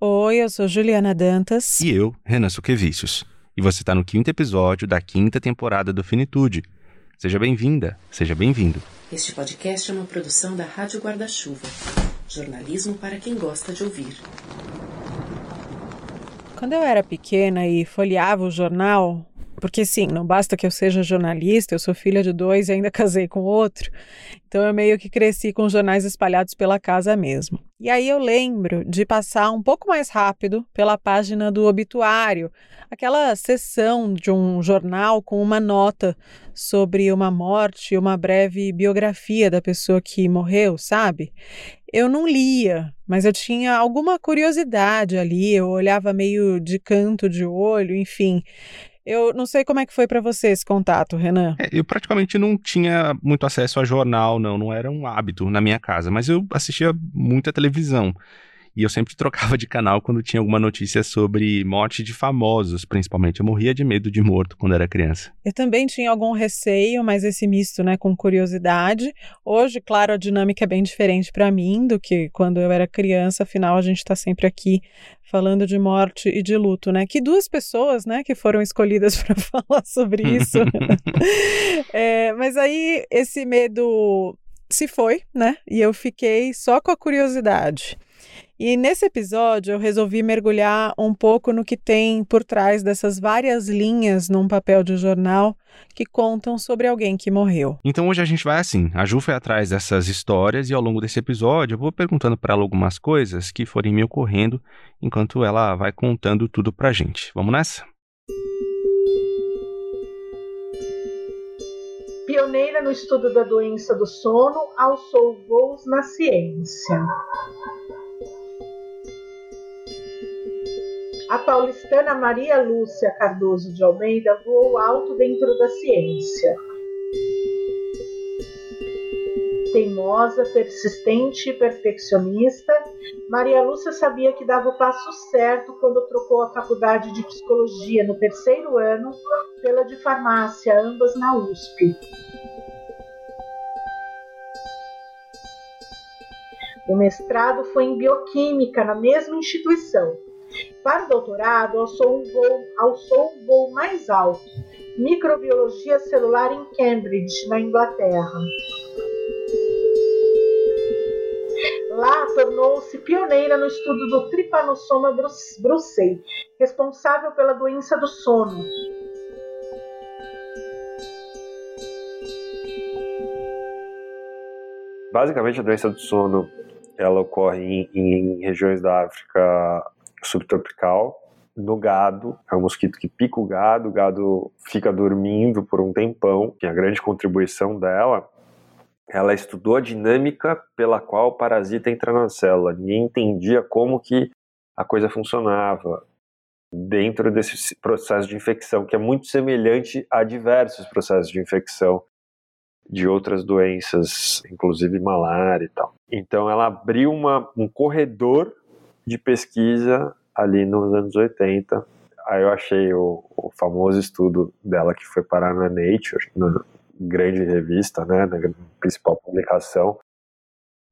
Oi, eu sou Juliana Dantas. E eu, Renan Suquevicius. E você está no quinto episódio da quinta temporada do Finitude. Seja bem-vinda, seja bem-vindo. Este podcast é uma produção da Rádio Guarda-Chuva. Jornalismo para quem gosta de ouvir. Quando eu era pequena e folheava o jornal, porque sim, não basta que eu seja jornalista, eu sou filha de dois e ainda casei com outro. Então eu meio que cresci com jornais espalhados pela casa mesmo. E aí eu lembro de passar um pouco mais rápido pela página do obituário, aquela sessão de um jornal com uma nota sobre uma morte, uma breve biografia da pessoa que morreu, sabe? Eu não lia, mas eu tinha alguma curiosidade ali, eu olhava meio de canto de olho, enfim. Eu não sei como é que foi para você esse contato, Renan. É, eu praticamente não tinha muito acesso a jornal, não, não era um hábito na minha casa, mas eu assistia muita televisão. E eu sempre trocava de canal quando tinha alguma notícia sobre morte de famosos, principalmente. Eu morria de medo de morto quando era criança. Eu também tinha algum receio, mas esse misto, né, com curiosidade. Hoje, claro, a dinâmica é bem diferente para mim do que quando eu era criança. Afinal, a gente está sempre aqui falando de morte e de luto, né? Que duas pessoas, né, que foram escolhidas para falar sobre isso. é, mas aí esse medo se foi, né? E eu fiquei só com a curiosidade. E nesse episódio eu resolvi mergulhar um pouco no que tem por trás dessas várias linhas num papel de jornal que contam sobre alguém que morreu. Então hoje a gente vai assim, a Ju foi atrás dessas histórias e ao longo desse episódio eu vou perguntando para ela algumas coisas que forem me ocorrendo enquanto ela vai contando tudo pra gente. Vamos nessa? Pioneira no estudo da doença do sono, alçou voos na ciência. A paulistana Maria Lúcia Cardoso de Almeida voou alto dentro da ciência. Teimosa, persistente e perfeccionista, Maria Lúcia sabia que dava o passo certo quando trocou a faculdade de psicologia no terceiro ano pela de farmácia, ambas na USP. O mestrado foi em bioquímica na mesma instituição para o doutorado, alçou um voo, alçou um voo mais alto, microbiologia celular em Cambridge, na Inglaterra. Lá, tornou-se pioneira no estudo do Trypanosoma brucei, responsável pela doença do sono. Basicamente, a doença do sono ela ocorre em, em regiões da África subtropical no gado, é um mosquito que pica o gado, o gado fica dormindo por um tempão, que é a grande contribuição dela, ela estudou a dinâmica pela qual o parasita entra na célula. Ninguém entendia como que a coisa funcionava dentro desse processo de infecção, que é muito semelhante a diversos processos de infecção de outras doenças, inclusive malária e tal. Então ela abriu uma, um corredor de pesquisa ali nos anos 80. Aí eu achei o, o famoso estudo dela que foi parar na Nature, na grande revista, né, na principal publicação.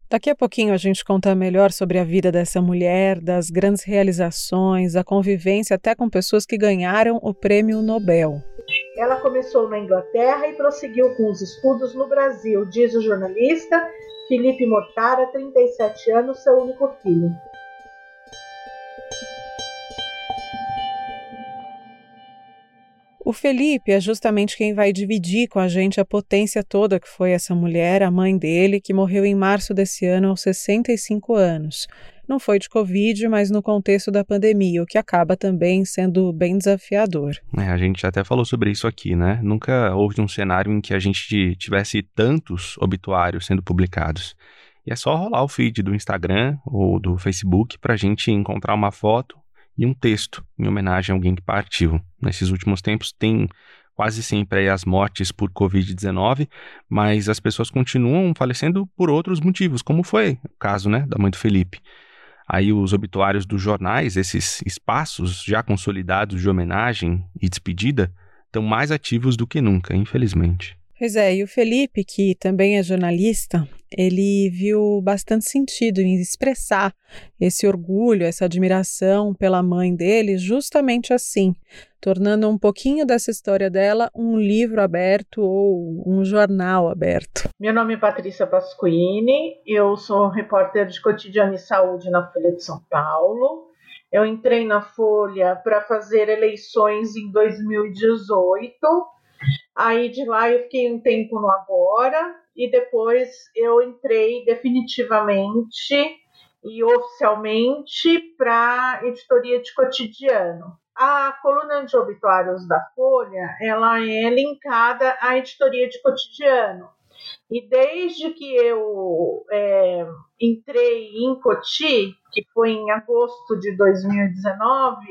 Daqui a pouquinho a gente conta melhor sobre a vida dessa mulher, das grandes realizações, a convivência até com pessoas que ganharam o prêmio Nobel. Ela começou na Inglaterra e prosseguiu com os estudos no Brasil, diz o jornalista Felipe Mortara, 37 anos, seu único filho. O Felipe é justamente quem vai dividir com a gente a potência toda que foi essa mulher, a mãe dele, que morreu em março desse ano aos 65 anos. Não foi de Covid, mas no contexto da pandemia, o que acaba também sendo bem desafiador. É, a gente até falou sobre isso aqui, né? Nunca houve um cenário em que a gente tivesse tantos obituários sendo publicados. E é só rolar o feed do Instagram ou do Facebook para a gente encontrar uma foto e um texto em homenagem a alguém que partiu. Nesses últimos tempos tem quase sempre as mortes por Covid-19, mas as pessoas continuam falecendo por outros motivos, como foi o caso né, da mãe do Felipe. Aí os obituários dos jornais, esses espaços já consolidados de homenagem e despedida, estão mais ativos do que nunca, infelizmente. Pois é, e o Felipe, que também é jornalista, ele viu bastante sentido em expressar esse orgulho, essa admiração pela mãe dele, justamente assim, tornando um pouquinho dessa história dela um livro aberto ou um jornal aberto. Meu nome é Patrícia Pasquini, eu sou repórter de cotidiano e saúde na Folha de São Paulo. Eu entrei na Folha para fazer eleições em 2018. Aí de lá eu fiquei um tempo no Agora e depois eu entrei definitivamente e oficialmente para editoria de cotidiano. A coluna de obituários da Folha, ela é linkada à editoria de cotidiano. E desde que eu é, entrei em Coti, que foi em agosto de 2019,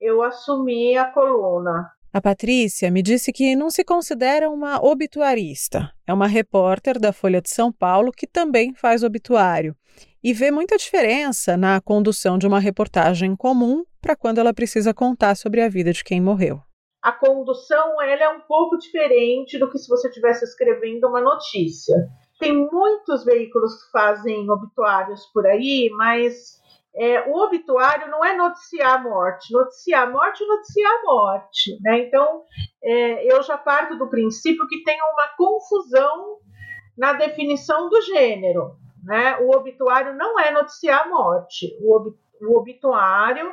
eu assumi a coluna. A Patrícia me disse que não se considera uma obituarista. É uma repórter da Folha de São Paulo que também faz obituário e vê muita diferença na condução de uma reportagem comum para quando ela precisa contar sobre a vida de quem morreu. A condução ela é um pouco diferente do que se você estivesse escrevendo uma notícia. Tem muitos veículos que fazem obituários por aí, mas é, o obituário não é noticiar a morte, noticiar a morte, noticiar a morte. Né? Então, é, eu já parto do princípio que tem uma confusão na definição do gênero. Né? O obituário não é noticiar a morte. O, ob, o obituário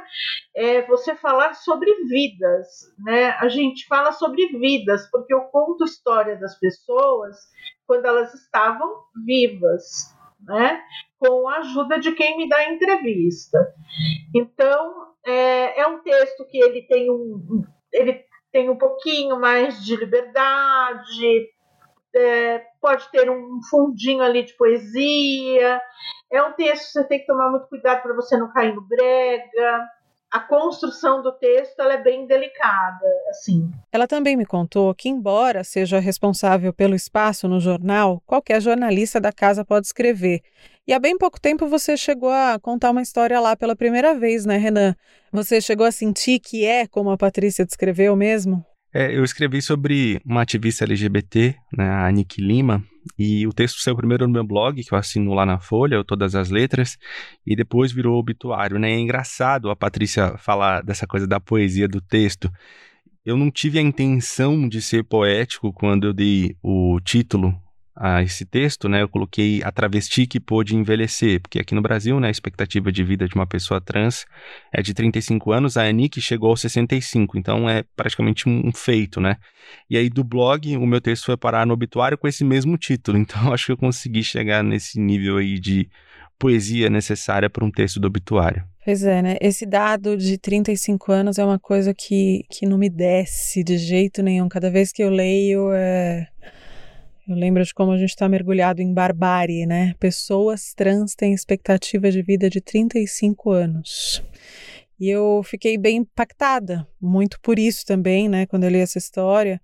é você falar sobre vidas. Né? A gente fala sobre vidas, porque eu conto a história das pessoas quando elas estavam vivas. Né? Com a ajuda de quem me dá a entrevista. Então, é, é um texto que ele tem um, ele tem um pouquinho mais de liberdade, é, pode ter um fundinho ali de poesia. É um texto que você tem que tomar muito cuidado para você não cair no brega a construção do texto é bem delicada, assim. Ela também me contou que, embora seja responsável pelo espaço no jornal, qualquer jornalista da casa pode escrever. E há bem pouco tempo você chegou a contar uma história lá pela primeira vez, né, Renan? Você chegou a sentir que é como a Patrícia descreveu mesmo? É, eu escrevi sobre uma ativista LGBT, né, a Nick Lima, e o texto saiu primeiro no meu blog, que eu assino lá na Folha, todas as letras, e depois virou obituário, né? É engraçado a Patrícia falar dessa coisa da poesia do texto. Eu não tive a intenção de ser poético quando eu dei o título a esse texto, né, eu coloquei a travesti que pôde envelhecer, porque aqui no Brasil, né, a expectativa de vida de uma pessoa trans é de 35 anos, a Anique chegou aos 65, então é praticamente um feito, né? E aí do blog, o meu texto foi parar no obituário com esse mesmo título, então acho que eu consegui chegar nesse nível aí de poesia necessária para um texto do obituário. Pois é, né? Esse dado de 35 anos é uma coisa que, que não me desce de jeito nenhum. Cada vez que eu leio, é eu lembro de como a gente está mergulhado em barbárie, né? Pessoas trans têm expectativa de vida de 35 anos. E eu fiquei bem impactada, muito por isso também, né, quando eu li essa história.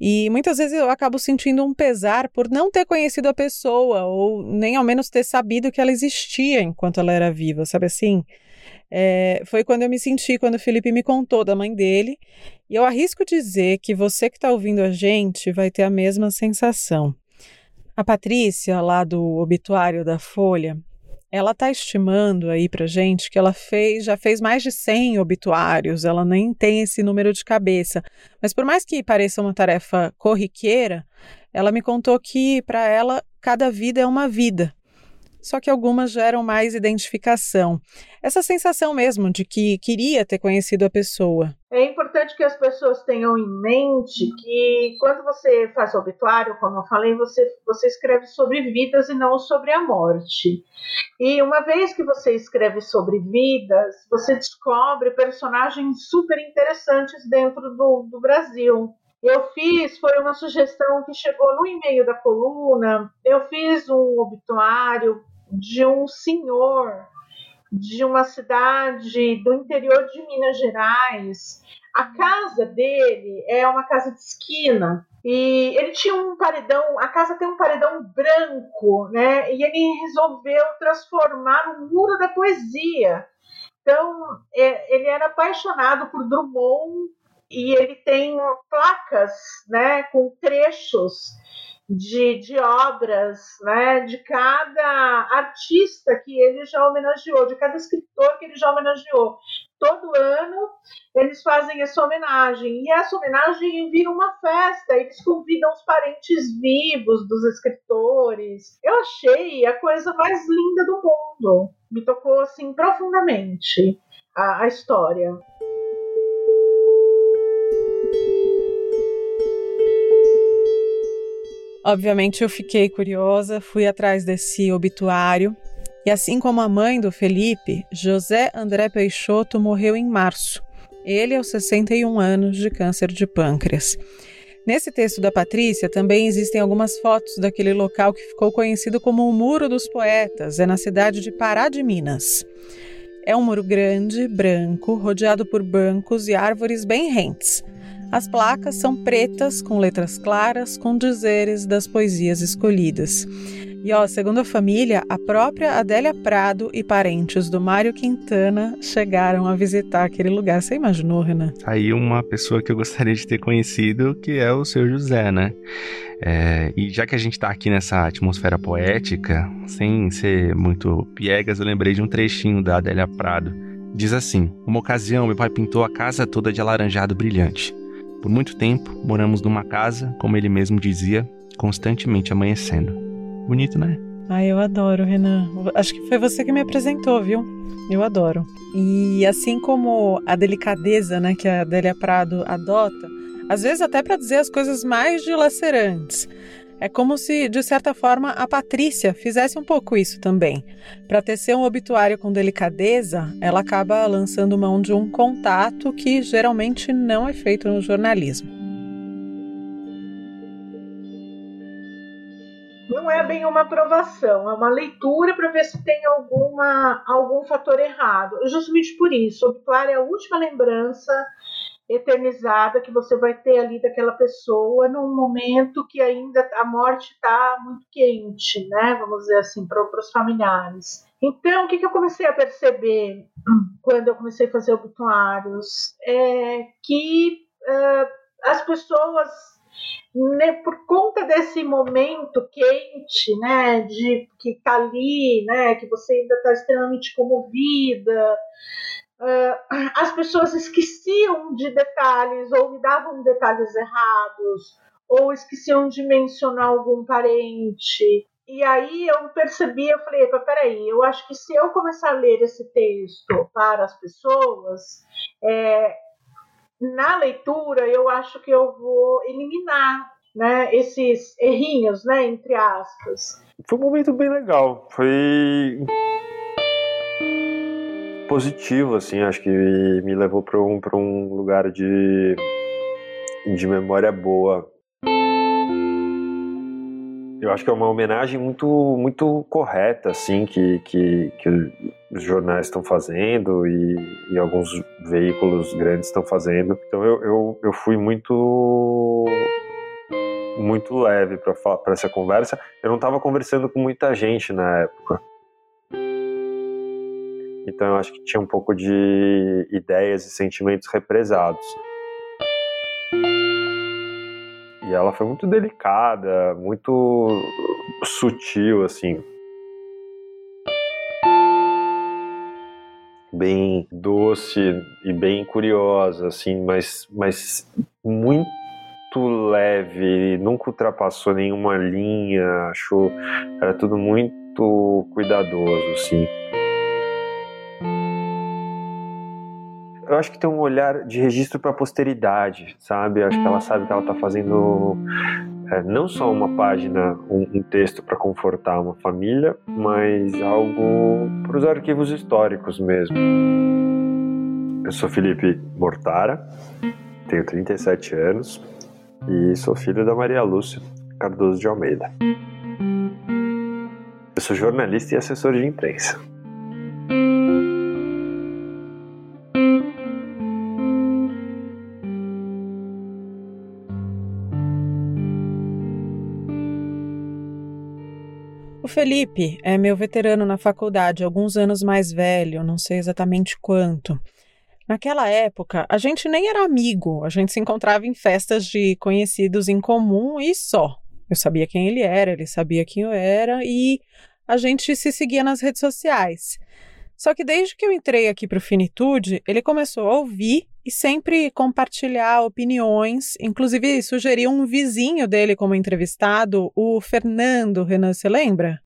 E muitas vezes eu acabo sentindo um pesar por não ter conhecido a pessoa, ou nem ao menos ter sabido que ela existia enquanto ela era viva, sabe assim? É, foi quando eu me senti, quando o Felipe me contou da mãe dele. E eu arrisco dizer que você que está ouvindo a gente vai ter a mesma sensação. A Patrícia, lá do obituário da Folha, ela está estimando aí para gente que ela fez, já fez mais de 100 obituários, ela nem tem esse número de cabeça. Mas por mais que pareça uma tarefa corriqueira, ela me contou que para ela cada vida é uma vida só que algumas geram mais identificação. Essa sensação mesmo de que queria ter conhecido a pessoa. É importante que as pessoas tenham em mente que quando você faz obituário, como eu falei, você, você escreve sobre vidas e não sobre a morte. E uma vez que você escreve sobre vidas, você descobre personagens super interessantes dentro do, do Brasil. Eu fiz, foi uma sugestão que chegou no e-mail da coluna. Eu fiz um obituário de um senhor de uma cidade do interior de Minas Gerais. A casa dele é uma casa de esquina e ele tinha um paredão, a casa tem um paredão branco, né? E ele resolveu transformar o muro da poesia. Então, é, ele era apaixonado por Drummond e ele tem placas, né, com trechos de, de obras, né, de cada artista que ele já homenageou, de cada escritor que ele já homenageou. Todo ano eles fazem essa homenagem e essa homenagem vira uma festa. Eles convidam os parentes vivos dos escritores. Eu achei a coisa mais linda do mundo. Me tocou assim profundamente a, a história. Obviamente eu fiquei curiosa, fui atrás desse obituário. E assim como a mãe do Felipe, José André Peixoto morreu em março. Ele aos 61 anos de câncer de pâncreas. Nesse texto da Patrícia também existem algumas fotos daquele local que ficou conhecido como o Muro dos Poetas, é na cidade de Pará de Minas. É um muro grande, branco, rodeado por bancos e árvores bem rentes. As placas são pretas, com letras claras, com dizeres das poesias escolhidas. E ó, segundo a família, a própria Adélia Prado e parentes do Mário Quintana chegaram a visitar aquele lugar. Você imaginou, Renan? Aí uma pessoa que eu gostaria de ter conhecido, que é o seu José, né? É, e já que a gente está aqui nessa atmosfera poética, sem ser muito piegas, eu lembrei de um trechinho da Adélia Prado. Diz assim: Uma ocasião, meu pai pintou a casa toda de alaranjado brilhante. Por muito tempo, moramos numa casa, como ele mesmo dizia, constantemente amanhecendo. Bonito, né? Ai, eu adoro, Renan. Acho que foi você que me apresentou, viu? Eu adoro. E assim como a delicadeza, né, que a Adélia Prado adota, às vezes até para dizer as coisas mais dilacerantes. É como se, de certa forma, a Patrícia fizesse um pouco isso também. Para tecer um obituário com delicadeza, ela acaba lançando mão de um contato que geralmente não é feito no jornalismo. Não é bem uma aprovação, é uma leitura para ver se tem alguma, algum fator errado. Justamente por isso, o obituário é a última lembrança eternizada que você vai ter ali daquela pessoa num momento que ainda a morte está muito quente, né? Vamos dizer assim, para os familiares. Então, o que, que eu comecei a perceber quando eu comecei a fazer obituários? É que uh, as pessoas, né, por conta desse momento quente, né, de que está ali, né, que você ainda está extremamente comovida, as pessoas esqueciam de detalhes ou me davam detalhes errados ou esqueciam de mencionar algum parente. E aí eu percebi, eu falei, peraí, eu acho que se eu começar a ler esse texto para as pessoas, é, na leitura eu acho que eu vou eliminar né, esses errinhos, né, entre aspas. Foi um momento bem legal. Foi positivo, assim, acho que me levou para um, um lugar de, de memória boa. Eu acho que é uma homenagem muito, muito correta, assim, que, que, que os jornais estão fazendo e, e alguns veículos grandes estão fazendo. Então eu, eu, eu fui muito muito leve para essa conversa. Eu não estava conversando com muita gente na época. Então eu acho que tinha um pouco de ideias e sentimentos represados. E ela foi muito delicada, muito sutil, assim. Bem doce e bem curiosa, assim, mas, mas muito leve, nunca ultrapassou nenhuma linha, achou. Era tudo muito cuidadoso, assim. Eu acho que tem um olhar de registro para a posteridade, sabe? Eu acho que ela sabe que ela está fazendo é, não só uma página, um, um texto para confortar uma família, mas algo para os arquivos históricos mesmo. Eu sou Felipe Mortara, tenho 37 anos e sou filho da Maria Lúcia Cardoso de Almeida. Eu sou jornalista e assessor de imprensa. Felipe é meu veterano na faculdade, alguns anos mais velho, não sei exatamente quanto. Naquela época, a gente nem era amigo, a gente se encontrava em festas de conhecidos em comum e só. Eu sabia quem ele era, ele sabia quem eu era e a gente se seguia nas redes sociais. Só que desde que eu entrei aqui para o Finitude, ele começou a ouvir e sempre compartilhar opiniões, inclusive sugeriu um vizinho dele como entrevistado, o Fernando Renan, você lembra?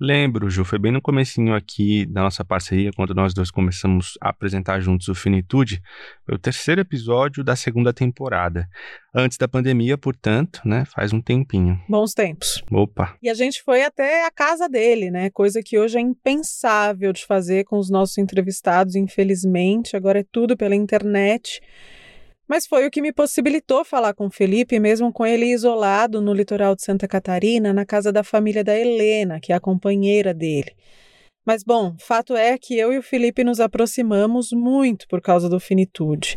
Lembro, Ju, foi bem no comecinho aqui da nossa parceria, quando nós dois começamos a apresentar juntos o Finitude, foi o terceiro episódio da segunda temporada. Antes da pandemia, portanto, né, faz um tempinho. Bons tempos. Opa. E a gente foi até a casa dele, né, coisa que hoje é impensável de fazer com os nossos entrevistados, infelizmente, agora é tudo pela internet. Mas foi o que me possibilitou falar com Felipe, mesmo com ele isolado no litoral de Santa Catarina, na casa da família da Helena, que é a companheira dele. Mas, bom, fato é que eu e o Felipe nos aproximamos muito por causa do Finitude.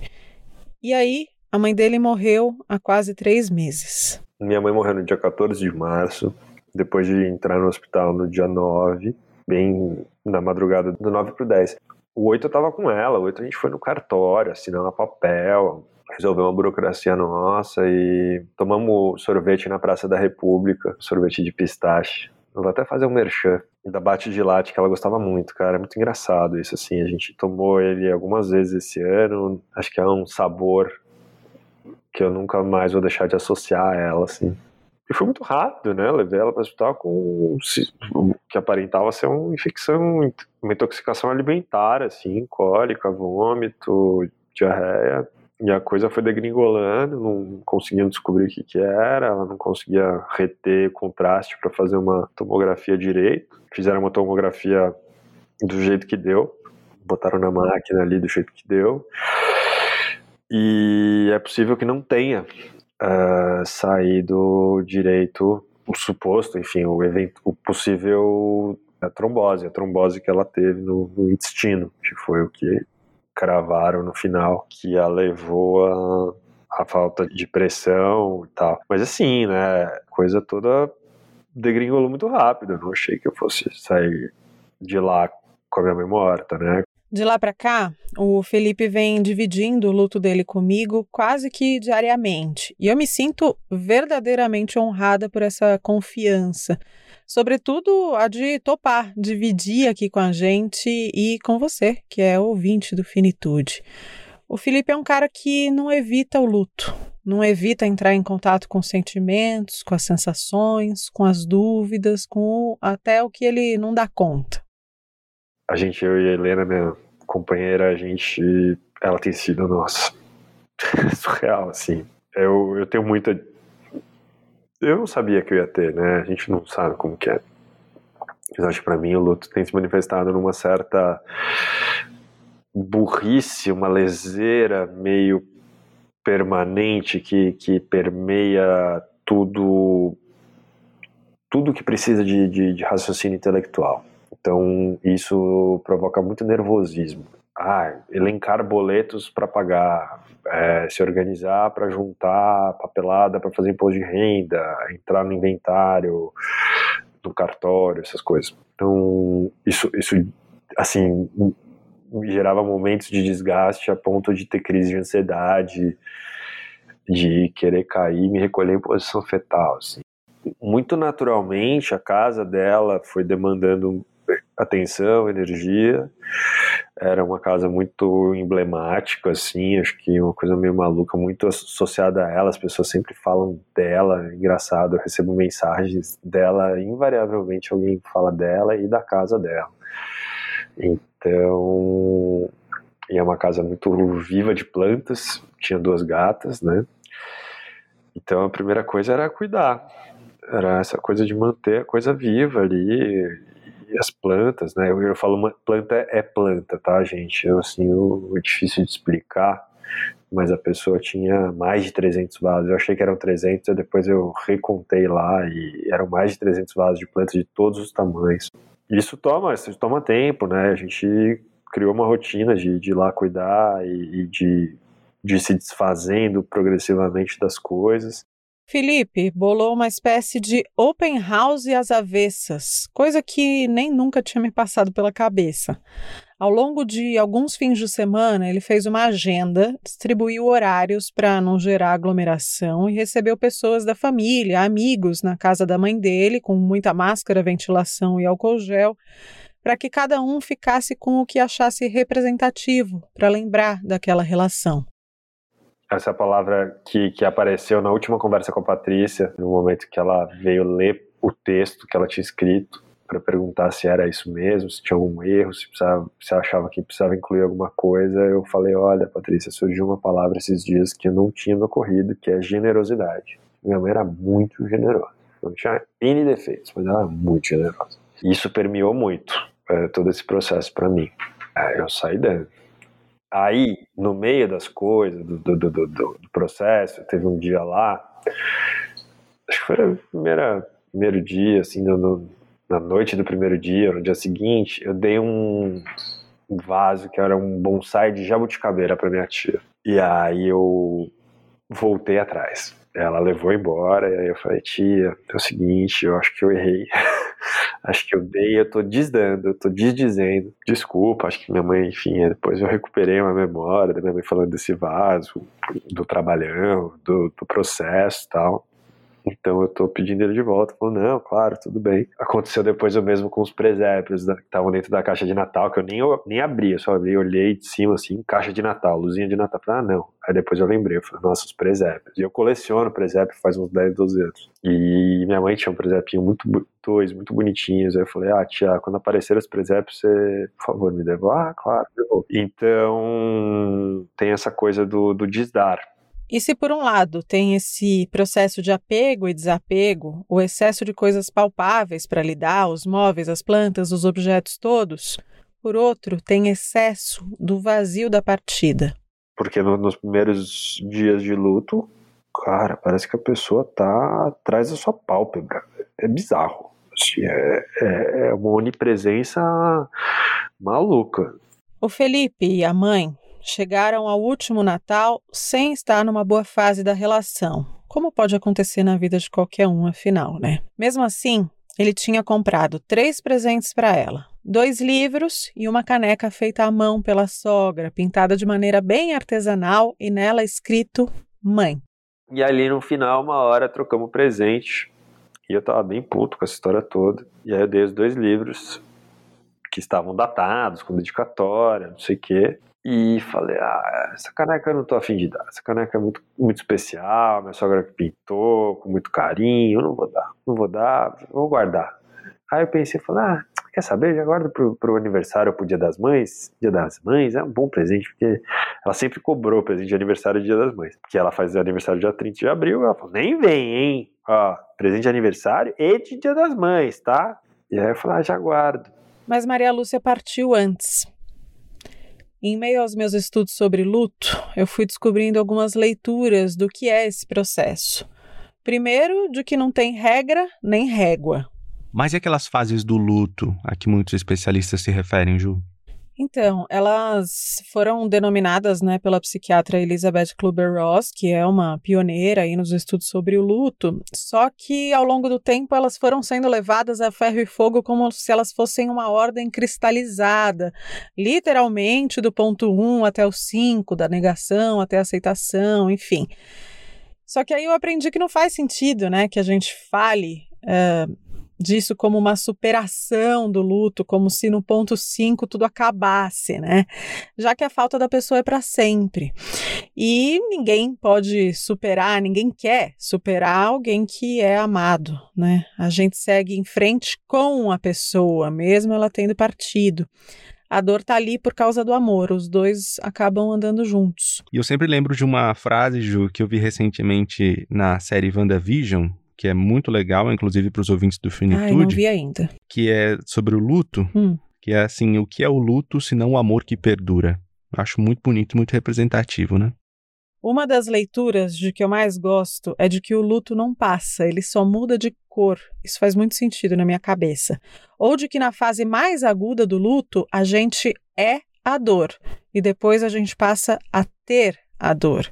E aí, a mãe dele morreu há quase três meses. Minha mãe morreu no dia 14 de março, depois de entrar no hospital no dia 9, bem na madrugada do 9 para o 10. O 8 eu tava com ela, o 8 a gente foi no cartório, assinando papel, resolveu uma burocracia nossa e tomamos sorvete na Praça da República, sorvete de pistache. Eu vou até fazer um merchan da Bate de Latte, que ela gostava muito, cara. É muito engraçado isso, assim. A gente tomou ele algumas vezes esse ano. Acho que é um sabor que eu nunca mais vou deixar de associar a ela, assim. E foi muito rápido, né? Eu levei ela para o hospital com o que aparentava ser uma infecção, uma intoxicação alimentar, assim, cólica, vômito, diarreia. E a coisa foi degringolando, não conseguiam descobrir o que, que era, ela não conseguia reter contraste para fazer uma tomografia direito. Fizeram uma tomografia do jeito que deu, botaram na máquina ali do jeito que deu. E é possível que não tenha uh, saído direito o suposto, enfim, o, evento, o possível a trombose, a trombose que ela teve no, no intestino, que foi o que cravaram no final que a levou a, a falta de pressão e tal. Mas assim, né, coisa toda degringolou muito rápido. Eu não achei que eu fosse sair de lá com a minha mãe morta, né? De lá para cá, o Felipe vem dividindo o luto dele comigo quase que diariamente. E eu me sinto verdadeiramente honrada por essa confiança sobretudo a de topar, dividir aqui com a gente e com você, que é ouvinte do Finitude. O Felipe é um cara que não evita o luto, não evita entrar em contato com os sentimentos, com as sensações, com as dúvidas, com até o que ele não dá conta. A gente, eu e a Helena, minha companheira, a gente, ela tem sido, nossa, surreal, assim. Eu, eu tenho muita eu não sabia que eu ia ter, né? A gente não sabe como que é. Mas acho que pra mim o luto tem se manifestado numa certa burrice, uma leseira meio permanente que, que permeia tudo tudo que precisa de, de, de raciocínio intelectual. Então isso provoca muito nervosismo ah, elencar boletos para pagar, é, se organizar para juntar papelada para fazer imposto de renda, entrar no inventário, no cartório, essas coisas. Então, isso, isso assim, gerava momentos de desgaste a ponto de ter crise de ansiedade, de querer cair, me recolher em posição fetal. Assim. Muito naturalmente, a casa dela foi demandando atenção, energia. Era uma casa muito emblemática, assim, acho que uma coisa meio maluca, muito associada a ela. As pessoas sempre falam dela. Engraçado, eu recebo mensagens dela, invariavelmente alguém fala dela e da casa dela. Então, e é uma casa muito viva de plantas. Tinha duas gatas, né? Então a primeira coisa era cuidar, era essa coisa de manter a coisa viva ali as plantas, né? Eu, eu falo uma planta é planta, tá, gente? Eu, assim, eu, é difícil de explicar, mas a pessoa tinha mais de 300 vasos. Eu achei que eram 300, depois eu recontei lá e eram mais de 300 vasos de plantas de todos os tamanhos. Isso toma, isso toma tempo, né? A gente criou uma rotina de, de ir lá cuidar e, e de, de se desfazendo progressivamente das coisas. Felipe bolou uma espécie de open house às avessas, coisa que nem nunca tinha me passado pela cabeça. Ao longo de alguns fins de semana, ele fez uma agenda, distribuiu horários para não gerar aglomeração e recebeu pessoas da família, amigos na casa da mãe dele, com muita máscara, ventilação e álcool gel, para que cada um ficasse com o que achasse representativo para lembrar daquela relação. Essa palavra que, que apareceu na última conversa com a Patrícia, no momento que ela veio ler o texto que ela tinha escrito para perguntar se era isso mesmo, se tinha algum erro, se, precisava, se achava que precisava incluir alguma coisa. Eu falei: Olha, Patrícia, surgiu uma palavra esses dias que não tinha me ocorrido, que é generosidade. Minha mãe era muito generosa. Não tinha N defeitos, mas ela era muito generosa. Isso permeou muito é, todo esse processo para mim. Aí eu saí dentro. Aí, no meio das coisas, do, do, do, do, processo, teve um dia lá, acho que foi o primeiro dia, assim, no, na noite do primeiro dia, no dia seguinte, eu dei um vaso que era um bonsai de jabuticabeira para minha tia. E aí eu voltei atrás. Ela levou embora, e aí eu falei, tia, é o seguinte, eu acho que eu errei. acho que eu dei, eu tô desdando, eu tô desdizendo. Desculpa, acho que minha mãe, enfim, depois eu recuperei uma memória da minha mãe falando desse vaso, do trabalhão, do, do processo e tal. Então eu tô pedindo ele de volta. Falou, não, claro, tudo bem. Aconteceu depois o mesmo com os presépios que estavam dentro da caixa de Natal, que eu nem, nem abri, eu só abri, olhei de cima assim, caixa de Natal, luzinha de Natal. Falei, ah, não. Aí depois eu lembrei, eu falei, nossa, os presépios. E eu coleciono presépio faz uns 10, 12 anos. E minha mãe tinha um presépio muito, dois, muito bonitinhos. Aí eu falei, ah, tia, quando aparecer os presépios, você, por favor, me devolva. Ah, claro, devolvo. Então, tem essa coisa do, do desdar e se, por um lado, tem esse processo de apego e desapego, o excesso de coisas palpáveis para lidar, os móveis, as plantas, os objetos todos, por outro, tem excesso do vazio da partida. Porque no, nos primeiros dias de luto, cara, parece que a pessoa tá atrás da sua pálpebra. É bizarro. Assim, é, é, é uma onipresença maluca. O Felipe e a mãe chegaram ao último Natal sem estar numa boa fase da relação, como pode acontecer na vida de qualquer um, afinal, né? Mesmo assim, ele tinha comprado três presentes para ela: dois livros e uma caneca feita à mão pela sogra, pintada de maneira bem artesanal e nela escrito Mãe. E ali no final, uma hora, trocamos presente. E eu tava bem puto com essa história toda. E aí eu dei os dois livros que estavam datados, com dedicatória, não sei o quê. E falei, ah, essa caneca eu não tô afim de dar. Essa caneca é muito, muito especial, minha sogra que pintou com muito carinho, eu não vou dar, não vou dar, vou guardar. Aí eu pensei, falei, ah, quer saber, já guardo pro, pro aniversário, pro dia das mães. Dia das mães é um bom presente, porque ela sempre cobrou presente de aniversário do dia das mães. Porque ela faz aniversário dia 30 de abril, ela falou, nem vem, hein? Ó, presente de aniversário e de dia das mães, tá? E aí eu falei, ah, já guardo. Mas Maria Lúcia partiu antes. Em meio aos meus estudos sobre luto, eu fui descobrindo algumas leituras do que é esse processo. Primeiro, de que não tem regra nem régua. Mas e aquelas fases do luto a que muitos especialistas se referem, Ju? Então, elas foram denominadas né, pela psiquiatra Elizabeth Kluber-Ross, que é uma pioneira aí nos estudos sobre o luto, só que ao longo do tempo elas foram sendo levadas a ferro e fogo como se elas fossem uma ordem cristalizada, literalmente do ponto 1 até o 5, da negação até a aceitação, enfim. Só que aí eu aprendi que não faz sentido né, que a gente fale uh, disso como uma superação do luto, como se no ponto 5 tudo acabasse, né? Já que a falta da pessoa é para sempre. E ninguém pode superar, ninguém quer superar alguém que é amado, né? A gente segue em frente com a pessoa, mesmo ela tendo partido a dor tá ali por causa do amor, os dois acabam andando juntos. E eu sempre lembro de uma frase, Ju, que eu vi recentemente na série WandaVision, que é muito legal, inclusive para os ouvintes do Finitude. Ai, não vi ainda. Que é sobre o luto, hum. que é assim, o que é o luto se não o amor que perdura? Acho muito bonito, muito representativo, né? Uma das leituras de que eu mais gosto é de que o luto não passa, ele só muda de cor. Isso faz muito sentido na minha cabeça. Ou de que na fase mais aguda do luto, a gente é a dor e depois a gente passa a ter a dor.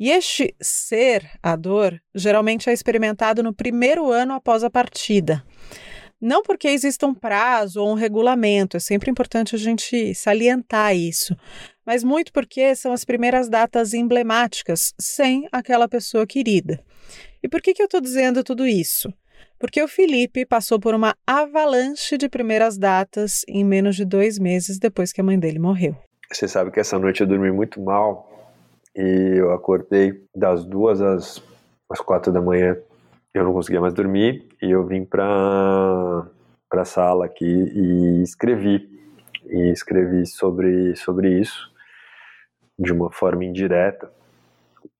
E este ser a dor geralmente é experimentado no primeiro ano após a partida. Não porque exista um prazo ou um regulamento, é sempre importante a gente salientar isso, mas muito porque são as primeiras datas emblemáticas sem aquela pessoa querida. E por que, que eu estou dizendo tudo isso? Porque o Felipe passou por uma avalanche de primeiras datas em menos de dois meses depois que a mãe dele morreu. Você sabe que essa noite eu dormi muito mal e eu acordei das duas às, às quatro da manhã. Eu não conseguia mais dormir e eu vim para para a sala aqui e escrevi e escrevi sobre sobre isso de uma forma indireta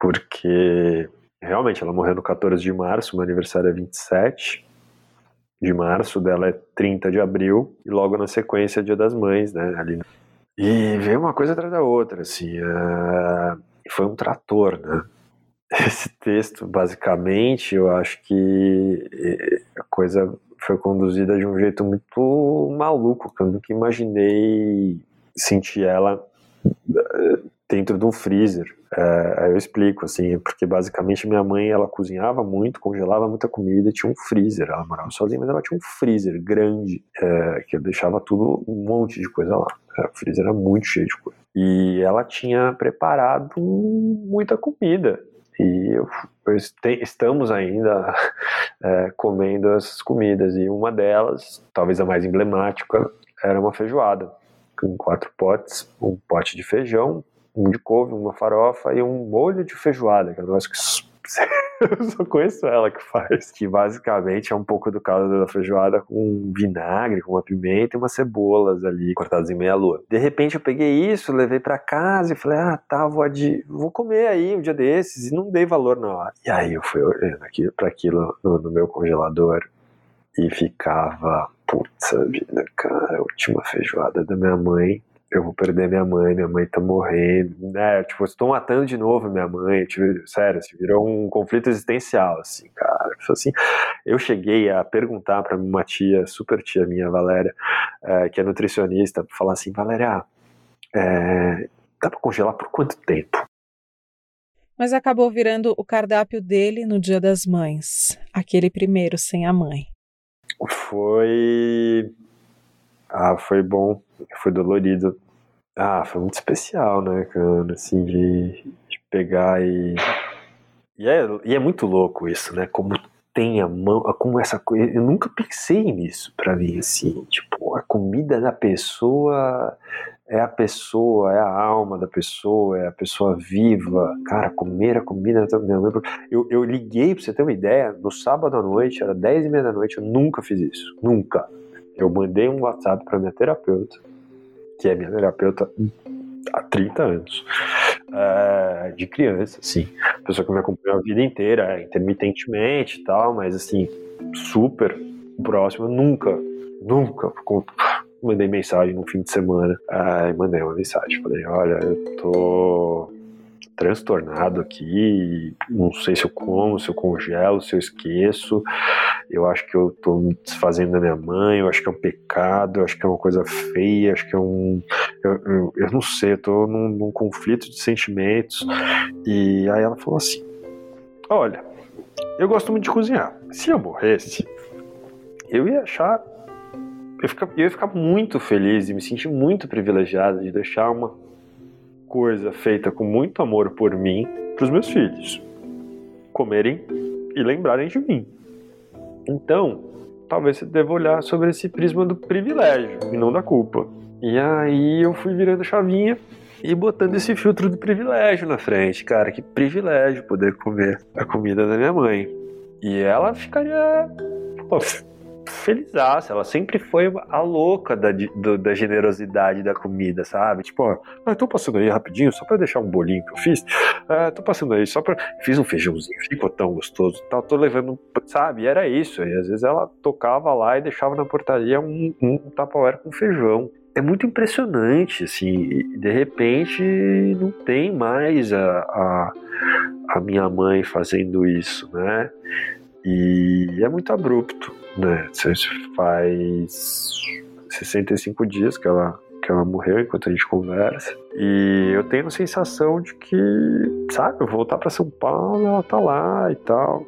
porque realmente ela morreu no 14 de março, meu aniversário é 27 de março, dela é 30 de abril e logo na sequência é Dia das Mães, né, ali. E veio uma coisa atrás da outra, assim, uh, foi um trator, né? Esse texto, basicamente, eu acho que a coisa foi conduzida de um jeito muito maluco, que eu nunca imaginei sentir ela eh, dentro de um freezer. É, eu explico, assim, porque basicamente minha mãe, ela cozinhava muito, congelava muita comida, tinha um freezer, ela morava sozinha, mas ela tinha um freezer grande, é, que deixava tudo, um monte de coisa lá. É, o freezer era muito cheio de coisa. E ela tinha preparado muita comida, e eu, eu estamos ainda é, comendo essas comidas, e uma delas, talvez a mais emblemática, era uma feijoada, com quatro potes, um pote de feijão, um de couve, uma farofa e um molho de feijoada, que é um negócio que eu só conheço ela que faz. Que basicamente é um pouco do caldo da feijoada com vinagre, com uma pimenta e umas cebolas ali cortadas em meia lua. De repente eu peguei isso, levei para casa e falei, ah, tá, vou, adi... vou comer aí um dia desses. E não dei valor na hora. E aí eu fui olhando aqui, para aquilo no, no meu congelador e ficava, putz, vida, cara, a última feijoada da minha mãe eu vou perder minha mãe, minha mãe tá morrendo, né? Tipo, estou matando de novo minha mãe, tipo, sério, assim, virou um conflito existencial, assim, cara. Assim, eu cheguei a perguntar para uma tia, super tia minha, Valéria, é, que é nutricionista, falar assim, Valéria, é, dá para congelar por quanto tempo? Mas acabou virando o cardápio dele no Dia das Mães, aquele primeiro sem a mãe. Foi ah, foi bom, foi dolorido. Ah, foi muito especial, né, cara? Assim, de, de pegar e. E é, e é muito louco isso, né? Como tem a mão, como essa coisa. Eu nunca pensei nisso pra mim, assim. Tipo, a comida da pessoa é a pessoa, é a alma da pessoa, é a pessoa viva. Cara, comer a comida. Eu, eu liguei, pra você ter uma ideia, no sábado à noite, era 10 e meia da noite, eu nunca fiz isso. Nunca. Eu mandei um WhatsApp para minha terapeuta, que é minha terapeuta há 30 anos, é, de criança, assim. Pessoa que me acompanhou a vida inteira, intermitentemente e tal, mas assim, super próxima, nunca, nunca mandei mensagem no fim de semana. É, mandei uma mensagem, falei, olha, eu tô transtornado aqui, não sei se eu como, se eu congelo, se eu esqueço. Eu acho que eu tô me desfazendo da minha mãe, eu acho que é um pecado, eu acho que é uma coisa feia, acho que é um. Eu, eu, eu não sei, eu tô num, num conflito de sentimentos. E aí ela falou assim: Olha, eu gosto muito de cozinhar. Se eu morresse, eu ia achar. Eu ia, ficar, eu ia ficar muito feliz e me sentir muito privilegiado de deixar uma coisa feita com muito amor por mim para os meus filhos comerem e lembrarem de mim. Então, talvez você deva olhar sobre esse prisma do privilégio e não da culpa. E aí eu fui virando chavinha e botando esse filtro do privilégio na frente. Cara, que privilégio poder comer a comida da minha mãe. E ela ficaria. Pô, felizaça. Ela sempre foi a louca da, do, da generosidade da comida, sabe? Tipo, ah, tô passando aí rapidinho, só pra deixar um bolinho que eu fiz. Ah, tô passando aí só pra. Fiz um feijãozinho, ficou tão gostoso. Tá, tô levando, sabe? E era isso. E às vezes ela tocava lá e deixava na portaria um, um tapauera com feijão é muito impressionante, assim, de repente não tem mais a, a, a, minha mãe fazendo isso, né? E é muito abrupto né? Faz 65 dias que ela, que ela morreu enquanto a gente conversa. E eu tenho a sensação de que, sabe, eu voltar para São Paulo, ela tá lá e tal.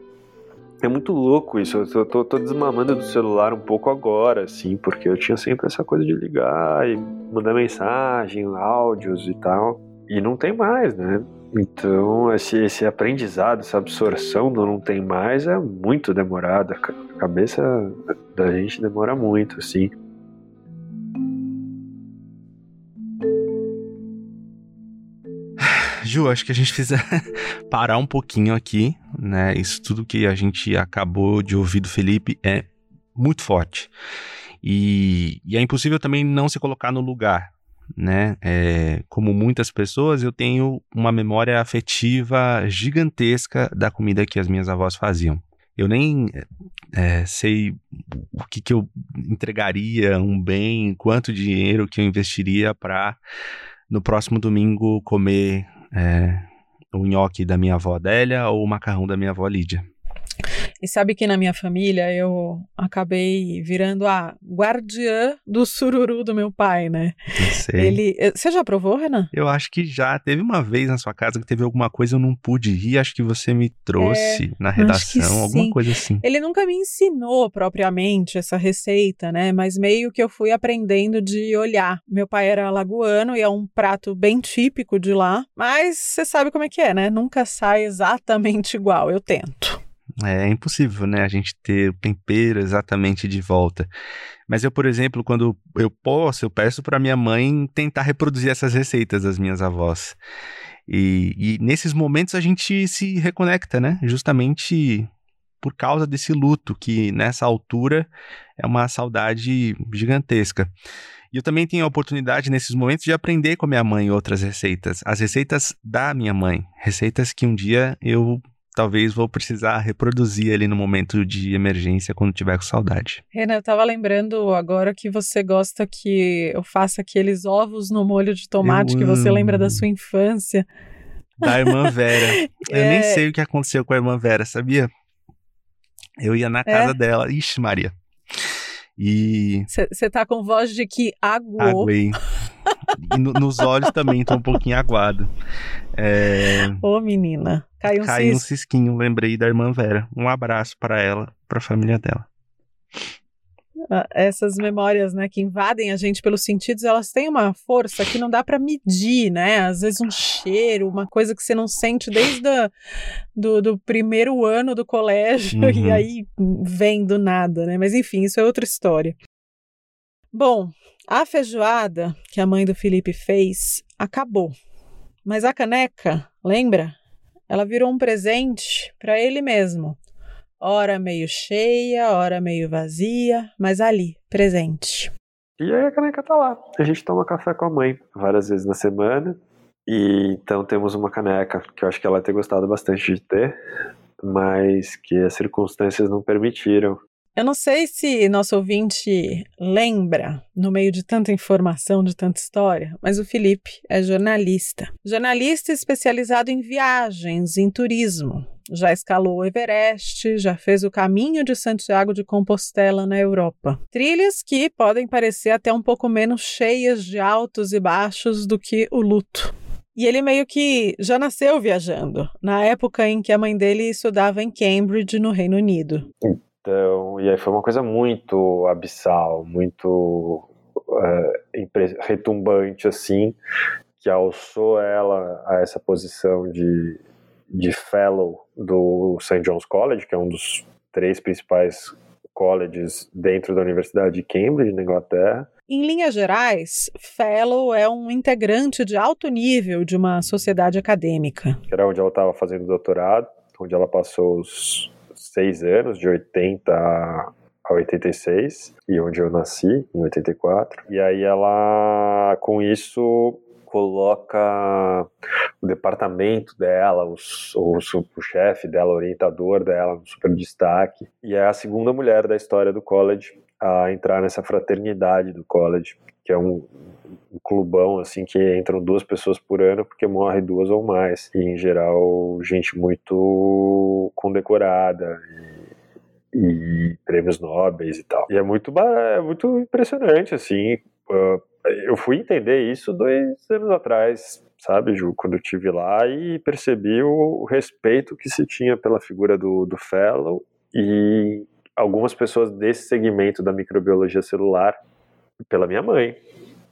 É muito louco isso. Eu tô, tô, desmamando do celular um pouco agora, assim, porque eu tinha sempre essa coisa de ligar e mandar mensagem, áudios e tal. E não tem mais, né? Então, esse, esse aprendizado, essa absorção do não tem mais é muito demorada. A cabeça da gente demora muito, assim. Ju, acho que a gente precisa parar um pouquinho aqui, né? Isso tudo que a gente acabou de ouvir do Felipe é muito forte. E, e é impossível também não se colocar no lugar, né? É, como muitas pessoas, eu tenho uma memória afetiva gigantesca da comida que as minhas avós faziam. Eu nem é, sei o que, que eu entregaria, um bem, quanto dinheiro que eu investiria para no próximo domingo comer é, o nhoque da minha avó Adélia ou o macarrão da minha avó Lídia. E sabe que na minha família eu acabei virando a guardiã do sururu do meu pai, né? Sei. Ele, eh, você já provou, Renan? Eu acho que já. Teve uma vez na sua casa que teve alguma coisa eu não pude ir. Acho que você me trouxe é, na redação, alguma coisa assim. Ele nunca me ensinou propriamente essa receita, né? Mas meio que eu fui aprendendo de olhar. Meu pai era lagoano e é um prato bem típico de lá. Mas você sabe como é que é, né? Nunca sai exatamente igual. Eu tento. É impossível, né, a gente ter o tempero exatamente de volta. Mas eu, por exemplo, quando eu posso, eu peço para minha mãe tentar reproduzir essas receitas das minhas avós. E, e nesses momentos a gente se reconecta, né? Justamente por causa desse luto, que nessa altura é uma saudade gigantesca. E eu também tenho a oportunidade nesses momentos de aprender com a minha mãe outras receitas, as receitas da minha mãe, receitas que um dia eu talvez vou precisar reproduzir ali no momento de emergência quando tiver com saudade. Renan, eu tava lembrando agora que você gosta que eu faça aqueles ovos no molho de tomate eu que você lembra da sua infância. Da irmã Vera. Eu é... nem sei o que aconteceu com a irmã Vera, sabia? Eu ia na casa é? dela. Ixi, Maria. E. Você tá com voz de que aguou. Aguei. e no, nos olhos também tô um pouquinho aguado. É... Ô, menina. Caiu um, Caiu um cisquinho, lembrei da irmã Vera. Um abraço para ela, para a família dela. Ah, essas memórias, né, que invadem a gente pelos sentidos, elas têm uma força que não dá para medir, né? Às vezes um cheiro, uma coisa que você não sente desde a, do, do primeiro ano do colégio uhum. e aí vem do nada, né? Mas enfim, isso é outra história. Bom, a feijoada que a mãe do Felipe fez acabou. Mas a caneca, lembra? Ela virou um presente para ele mesmo. Ora meio cheia, ora meio vazia, mas ali, presente. E aí a caneca tá lá. A gente toma café com a mãe várias vezes na semana. E então temos uma caneca que eu acho que ela ter gostado bastante de ter, mas que as circunstâncias não permitiram. Eu não sei se nosso ouvinte lembra, no meio de tanta informação, de tanta história, mas o Felipe é jornalista. Jornalista especializado em viagens, em turismo. Já escalou o Everest, já fez o caminho de Santiago de Compostela na Europa. Trilhas que podem parecer até um pouco menos cheias de altos e baixos do que o luto. E ele meio que já nasceu viajando, na época em que a mãe dele estudava em Cambridge, no Reino Unido. Então, e aí foi uma coisa muito abissal, muito é, retumbante, assim, que alçou ela a essa posição de, de fellow do St. John's College, que é um dos três principais colleges dentro da Universidade de Cambridge, na Inglaterra. Em linhas gerais, Fellow é um integrante de alto nível de uma sociedade acadêmica. Era onde ela estava fazendo doutorado, onde ela passou os seis anos, de 80 a 86, e onde eu nasci, em 84. E aí ela, com isso, coloca o departamento dela, o, o, o chefe dela, o orientador dela, no super destaque. E é a segunda mulher da história do college a entrar nessa fraternidade do college, que é um, um clubão assim que entram duas pessoas por ano porque morre duas ou mais. E em geral gente muito condecorada e, e prêmios nobres e tal. E é muito é muito impressionante assim. Eu fui entender isso dois anos atrás sabe Ju? Quando eu tive lá e percebi o respeito que se tinha pela figura do, do fellow e algumas pessoas desse segmento da microbiologia celular pela minha mãe.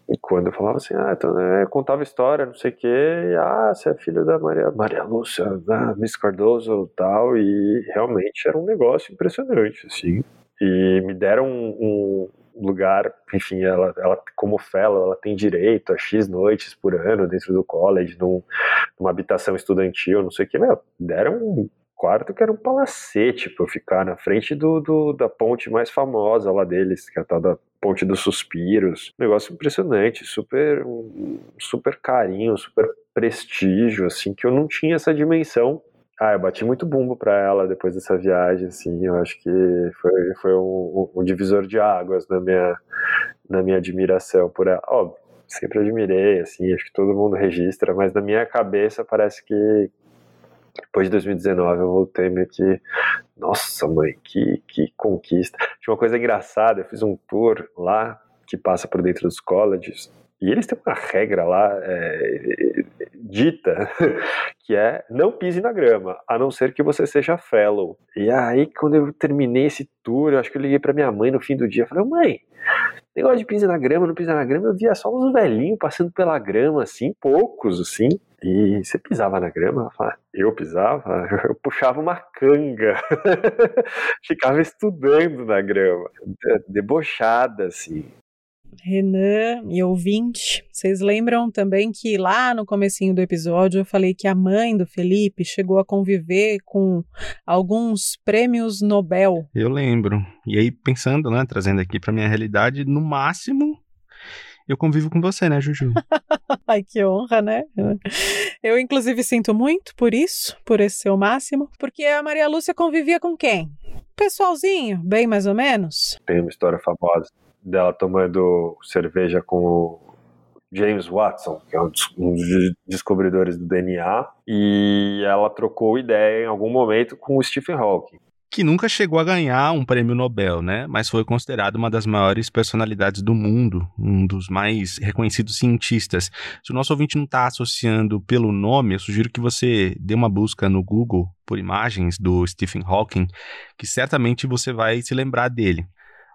E quando eu falava assim, ah, então, né, contava história, não sei o quê, ah, você é filho da Maria, Maria Lúcia, ah, Miss Cardoso tal, e realmente era um negócio impressionante, assim. E me deram um, um lugar, enfim, ela, ela como fellow, ela tem direito a X noites por ano dentro do college, num, numa habitação estudantil, não sei o que, meu, deram um quarto que era um palacete para eu ficar na frente do, do, da ponte mais famosa lá deles, que é a tal da Ponte dos Suspiros. Um negócio impressionante, super, super carinho, super prestígio, assim, que eu não tinha essa dimensão. Ah, eu bati muito bumbo para ela depois dessa viagem, assim, eu acho que foi, foi um, um, divisor de águas na minha, na minha admiração por ela. Óbvio, sempre admirei, assim, acho que todo mundo registra, mas na minha cabeça parece que, depois de 2019 eu voltei meio que, nossa mãe, que, que conquista. Tinha uma coisa engraçada, eu fiz um tour lá que passa por dentro dos colleges e eles têm uma regra lá é, dita que é não pise na grama, a não ser que você seja fellow. E aí, quando eu terminei esse tour, eu acho que eu liguei para minha mãe no fim do dia. Falei, mãe, negócio de pise na grama, não pisa na grama, eu via só uns velhinhos passando pela grama, assim, poucos, assim. E você pisava na grama? Eu pisava? Eu puxava uma canga. Ficava estudando na grama. Debochada, assim. Renan e ouvinte, vocês lembram também que lá no comecinho do episódio eu falei que a mãe do Felipe chegou a conviver com alguns prêmios Nobel. Eu lembro. E aí pensando, né, trazendo aqui para minha realidade, no máximo eu convivo com você, né, Juju? Ai, que honra, né? Eu, inclusive, sinto muito por isso, por esse seu máximo, porque a Maria Lúcia convivia com quem? Pessoalzinho, bem mais ou menos. Tem uma história famosa dela tomando cerveja com o James Watson, que é um dos descobridores do DNA, e ela trocou ideia em algum momento com o Stephen Hawking. Que nunca chegou a ganhar um prêmio Nobel, né? Mas foi considerado uma das maiores personalidades do mundo, um dos mais reconhecidos cientistas. Se o nosso ouvinte não está associando pelo nome, eu sugiro que você dê uma busca no Google por imagens do Stephen Hawking, que certamente você vai se lembrar dele.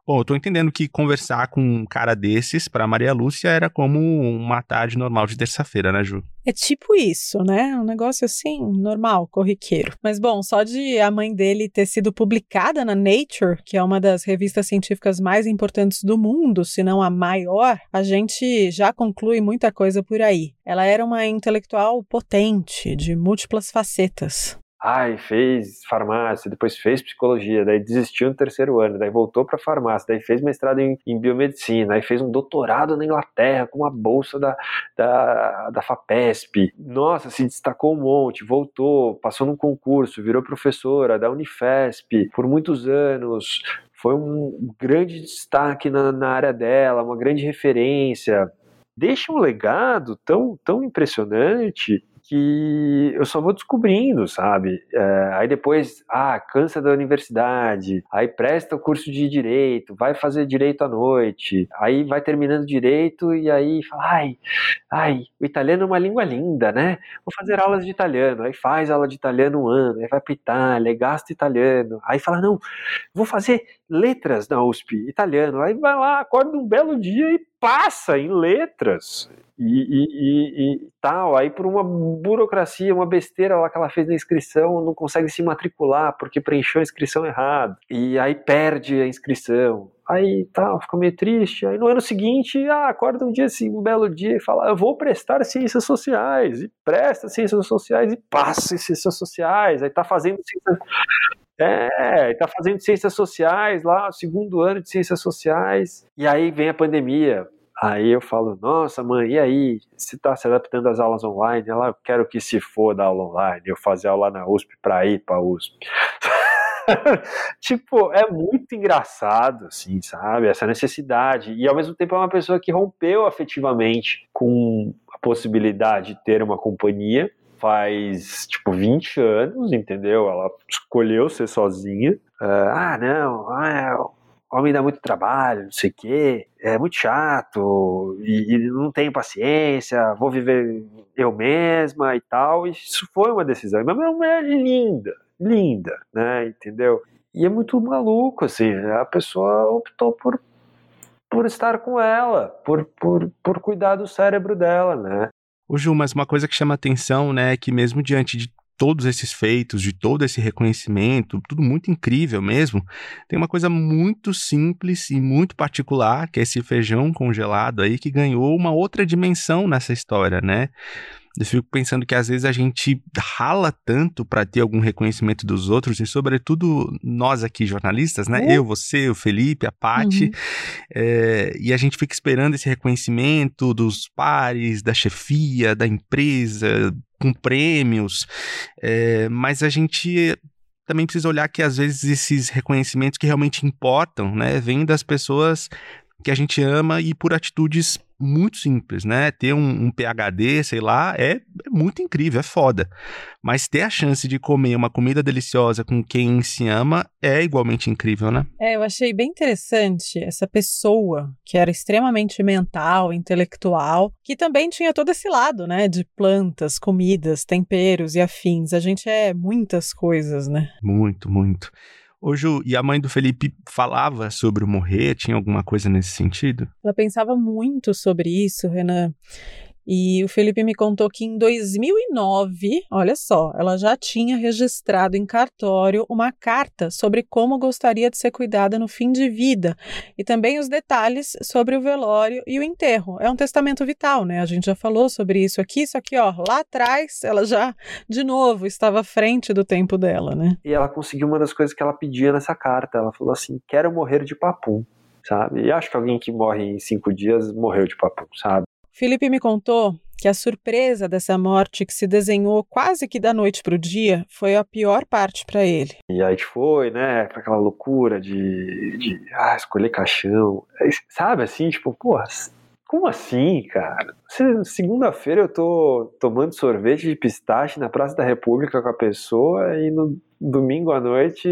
Bom, eu tô entendendo que conversar com um cara desses para Maria Lúcia era como uma tarde normal de terça-feira, né, Ju? É tipo isso, né? Um negócio assim, normal, corriqueiro. Mas bom, só de a mãe dele ter sido publicada na Nature, que é uma das revistas científicas mais importantes do mundo, se não a maior, a gente já conclui muita coisa por aí. Ela era uma intelectual potente, de múltiplas facetas ai, fez farmácia, depois fez psicologia, daí desistiu no terceiro ano, daí voltou para farmácia, daí fez mestrado em, em, biomedicina, aí fez um doutorado na Inglaterra com uma bolsa da, da, da FAPESP. Nossa, se destacou um monte, voltou, passou num concurso, virou professora da Unifesp por muitos anos, foi um grande destaque na, na área dela, uma grande referência. Deixa um legado tão, tão impressionante que eu só vou descobrindo, sabe? É, aí depois, ah, cansa da universidade, aí presta o curso de direito, vai fazer direito à noite, aí vai terminando direito e aí fala, ai, ai, o italiano é uma língua linda, né? Vou fazer aulas de italiano, aí faz aula de italiano um ano, aí vai para Itália, gasta italiano, aí fala, não, vou fazer letras na USP, italiano, aí vai lá, acorda um belo dia e passa em letras e, e, e, e, tal. Aí, por uma burocracia, uma besteira lá que ela fez na inscrição, não consegue se matricular porque preencheu a inscrição errado. E aí perde a inscrição. Aí tal, fica meio triste. Aí no ano seguinte, ah, acorda um dia assim, um belo dia e fala: Eu vou prestar ciências sociais. E presta ciências sociais e passa em ciências sociais. Aí tá fazendo ciências. É, tá fazendo ciências sociais lá, segundo ano de ciências sociais. E aí vem a pandemia. Aí eu falo, nossa mãe, e aí? Você está se adaptando às aulas online? Ela, eu quero que se for da aula online, eu fazer aula na USP para ir para USP. tipo, é muito engraçado, assim, sabe? Essa necessidade. E ao mesmo tempo é uma pessoa que rompeu afetivamente com a possibilidade de ter uma companhia. Faz, tipo, 20 anos, entendeu? Ela escolheu ser sozinha. Ah, não, ah, homem dá muito trabalho, não sei o quê, é muito chato, e, e, não tenho paciência, vou viver eu mesma e tal. Isso foi uma decisão. E minha mulher é linda, linda, né? Entendeu? E é muito maluco, assim, a pessoa optou por, por estar com ela, por, por, por cuidar do cérebro dela, né? O Ju, mas uma coisa que chama atenção, né, é que mesmo diante de todos esses feitos, de todo esse reconhecimento, tudo muito incrível mesmo, tem uma coisa muito simples e muito particular, que é esse feijão congelado aí que ganhou uma outra dimensão nessa história, né? Eu fico pensando que às vezes a gente rala tanto para ter algum reconhecimento dos outros, e sobretudo nós aqui jornalistas, né? Uhum. Eu, você, o Felipe, a Pati, uhum. é, e a gente fica esperando esse reconhecimento dos pares, da chefia, da empresa, com prêmios, é, mas a gente também precisa olhar que às vezes esses reconhecimentos que realmente importam, né, vêm das pessoas que a gente ama e por atitudes muito simples, né? Ter um, um PhD, sei lá, é, é, muito incrível, é foda. Mas ter a chance de comer uma comida deliciosa com quem se ama é igualmente incrível, né? É, eu achei bem interessante essa pessoa que era extremamente mental, intelectual, que também tinha todo esse lado, né? De plantas, comidas, temperos e afins. A gente é muitas coisas, né? Muito, muito. Ju, e a mãe do Felipe falava sobre o morrer? Tinha alguma coisa nesse sentido? Ela pensava muito sobre isso, Renan. E o Felipe me contou que em 2009, olha só, ela já tinha registrado em cartório uma carta sobre como gostaria de ser cuidada no fim de vida e também os detalhes sobre o velório e o enterro. É um testamento vital, né? A gente já falou sobre isso aqui, só que ó, lá atrás ela já de novo estava à frente do tempo dela, né? E ela conseguiu uma das coisas que ela pedia nessa carta. Ela falou assim: "Quero morrer de papum". Sabe? E acho que alguém que morre em cinco dias morreu de papum, sabe? Felipe me contou que a surpresa dessa morte que se desenhou quase que da noite para o dia foi a pior parte para ele. E aí foi, né, para aquela loucura de, de ah, escolher caixão, sabe assim, tipo, porra, como assim, cara? Segunda-feira eu tô tomando sorvete de pistache na Praça da República com a pessoa e no domingo à noite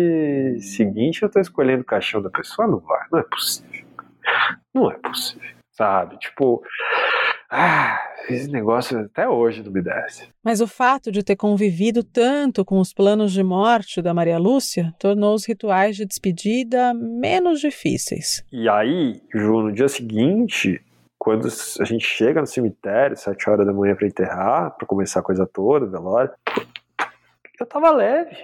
seguinte eu tô escolhendo o caixão da pessoa? Não vai, não é possível. Não é possível, sabe? Tipo, ah, esse negócio até hoje não me desce. Mas o fato de ter convivido tanto com os planos de morte da Maria Lúcia tornou os rituais de despedida menos difíceis. E aí, Ju, no dia seguinte, quando a gente chega no cemitério, sete horas da manhã para enterrar, para começar a coisa toda, velório, eu tava leve.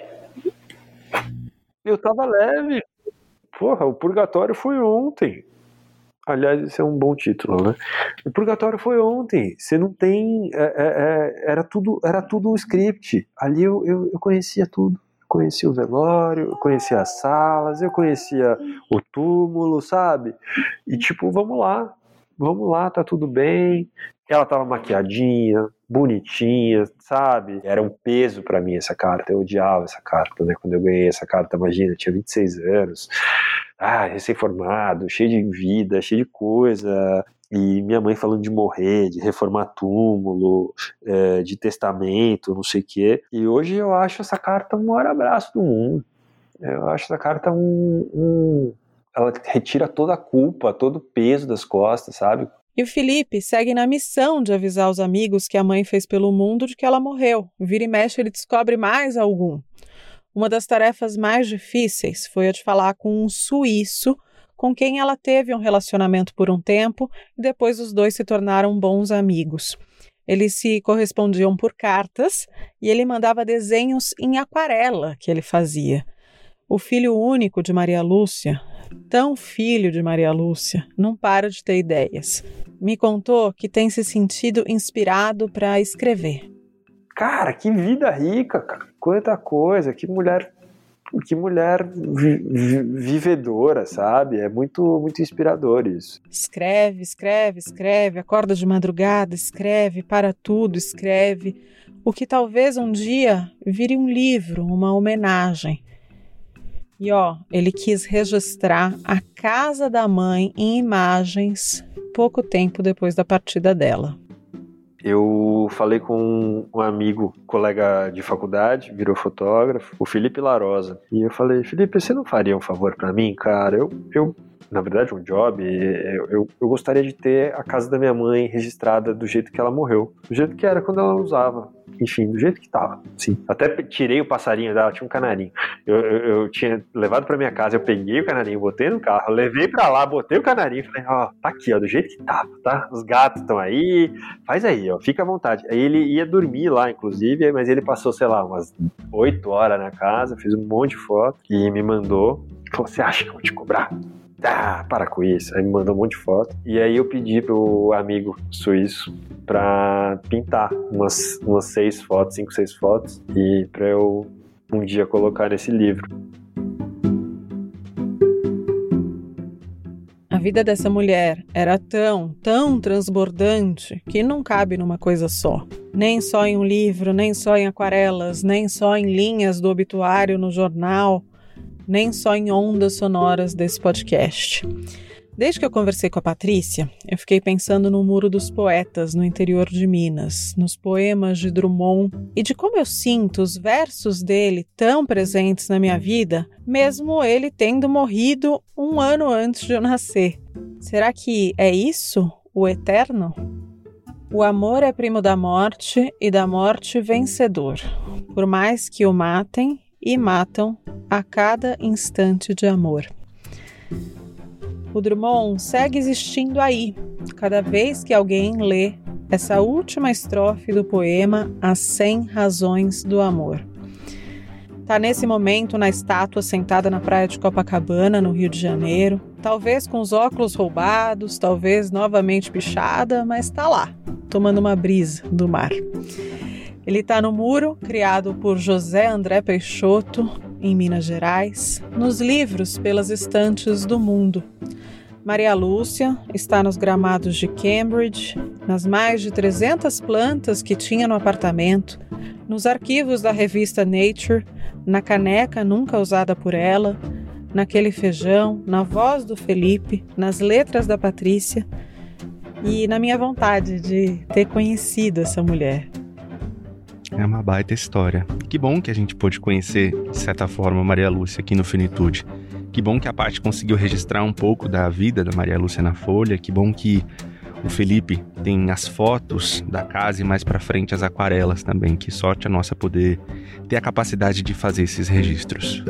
Eu tava leve. Porra, o purgatório foi ontem. Aliás, esse é um bom título, né? O Purgatório foi ontem. Você não tem. É, é, é era tudo era tudo um script. Ali eu, eu, eu conhecia tudo. conhecia o velório, conhecia as salas, eu conhecia o túmulo, sabe? E tipo, vamos lá, vamos lá, tá tudo bem. Ela tava maquiadinha, bonitinha, sabe? Era um peso para mim essa carta. Eu odiava essa carta, né? Quando eu ganhei essa carta, imagina, eu tinha 26 anos ah, recém-formado, cheio de vida, cheio de coisa. E minha mãe falando de morrer, de reformar túmulo, é, de testamento, não sei o quê. E hoje eu acho essa carta o maior abraço do mundo. Eu acho essa carta um, um ela retira toda a culpa, todo o peso das costas, sabe? E o Felipe segue na missão de avisar os amigos que a mãe fez pelo mundo de que ela morreu. Vira e mexe, ele descobre mais algum. Uma das tarefas mais difíceis foi a de falar com um suíço com quem ela teve um relacionamento por um tempo e depois os dois se tornaram bons amigos. Eles se correspondiam por cartas e ele mandava desenhos em aquarela que ele fazia. O filho único de Maria Lúcia, tão filho de Maria Lúcia, não para de ter ideias. Me contou que tem se sentido inspirado para escrever. Cara, que vida rica, cara. Quanta coisa, que mulher que mulher vi, vi, vivedora, sabe? É muito muito inspirador isso. Escreve, escreve, escreve, acorda de madrugada, escreve, para tudo, escreve. O que talvez um dia vire um livro, uma homenagem. E ó, ele quis registrar a casa da mãe em imagens pouco tempo depois da partida dela eu falei com um amigo, colega de faculdade, virou fotógrafo, o Felipe Larosa. E eu falei, Felipe, você não faria um favor para mim, cara? Eu, eu na verdade, um job, eu, eu, eu, gostaria de ter a casa da minha mãe registrada do jeito que ela morreu, do jeito que era quando ela usava. Enfim, do jeito que tava. Sim. Até tirei o passarinho dela, tinha um canarinho. Eu, eu, eu tinha levado para minha casa, eu peguei o canarinho, botei no carro, levei para lá, botei o canarinho, falei, ó, oh, tá aqui, ó, do jeito que tava, tá? Os gatos estão aí, faz aí, ó, fica à vontade. Aí ele ia dormir lá, inclusive, mas ele passou, sei lá, umas oito horas na casa, fez um monte de foto e me mandou. Falou, você acha que eu vou te cobrar? Ah, para com isso. Aí me mandou um monte de foto. E aí eu pedi pro amigo suíço pra pintar umas, umas seis fotos, cinco, seis fotos, e pra eu um dia colocar nesse livro. A vida dessa mulher era tão, tão transbordante que não cabe numa coisa só. Nem só em um livro, nem só em aquarelas, nem só em linhas do obituário no jornal nem só em ondas sonoras desse podcast. Desde que eu conversei com a Patrícia, eu fiquei pensando no Muro dos Poetas no interior de Minas, nos poemas de Drummond e de como eu sinto os versos dele tão presentes na minha vida, mesmo ele tendo morrido um ano antes de eu nascer. Será que é isso, o eterno? O amor é primo da morte e da morte vencedor. Por mais que o matem, e matam a cada instante de amor. O Drummond segue existindo aí, cada vez que alguém lê essa última estrofe do poema As 100 Razões do Amor. Está nesse momento na estátua sentada na praia de Copacabana, no Rio de Janeiro, talvez com os óculos roubados, talvez novamente pichada, mas está lá, tomando uma brisa do mar. Ele está no muro, criado por José André Peixoto, em Minas Gerais, nos livros pelas estantes do mundo. Maria Lúcia está nos gramados de Cambridge, nas mais de 300 plantas que tinha no apartamento, nos arquivos da revista Nature, na caneca nunca usada por ela, naquele feijão, na voz do Felipe, nas letras da Patrícia e na minha vontade de ter conhecido essa mulher. É uma baita história. Que bom que a gente pôde conhecer, de certa forma, Maria Lúcia aqui no Finitude. Que bom que a parte conseguiu registrar um pouco da vida da Maria Lúcia na Folha. Que bom que o Felipe tem as fotos da casa e mais para frente as aquarelas também. Que sorte a nossa poder ter a capacidade de fazer esses registros.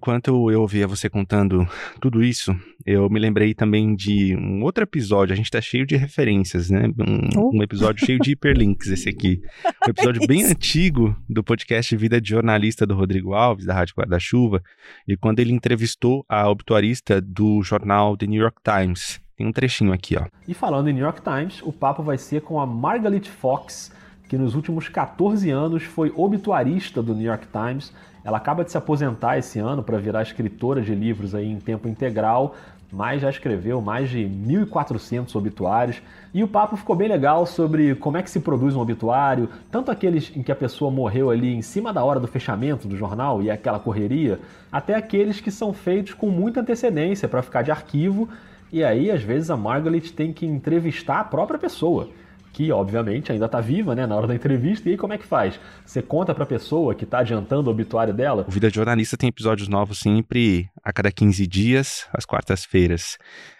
Enquanto eu ouvia você contando tudo isso, eu me lembrei também de um outro episódio. A gente tá cheio de referências, né? Um, oh. um episódio cheio de hiperlinks, esse aqui. Um episódio bem antigo do podcast Vida de Jornalista do Rodrigo Alves, da Rádio Guarda-Chuva, e quando ele entrevistou a obituarista do jornal The New York Times. Tem um trechinho aqui, ó. E falando em New York Times, o papo vai ser com a Margaret Fox, que nos últimos 14 anos foi obituarista do New York Times ela acaba de se aposentar esse ano para virar escritora de livros aí em tempo integral, mas já escreveu mais de 1.400 obituários. E o papo ficou bem legal sobre como é que se produz um obituário, tanto aqueles em que a pessoa morreu ali em cima da hora do fechamento do jornal e é aquela correria, até aqueles que são feitos com muita antecedência para ficar de arquivo. E aí, às vezes, a Margaret tem que entrevistar a própria pessoa que obviamente ainda está viva, né, na hora da entrevista. E aí como é que faz? Você conta para a pessoa que está adiantando o obituário dela? O Vida de Jornalista tem episódios novos sempre a cada 15 dias, às quartas-feiras.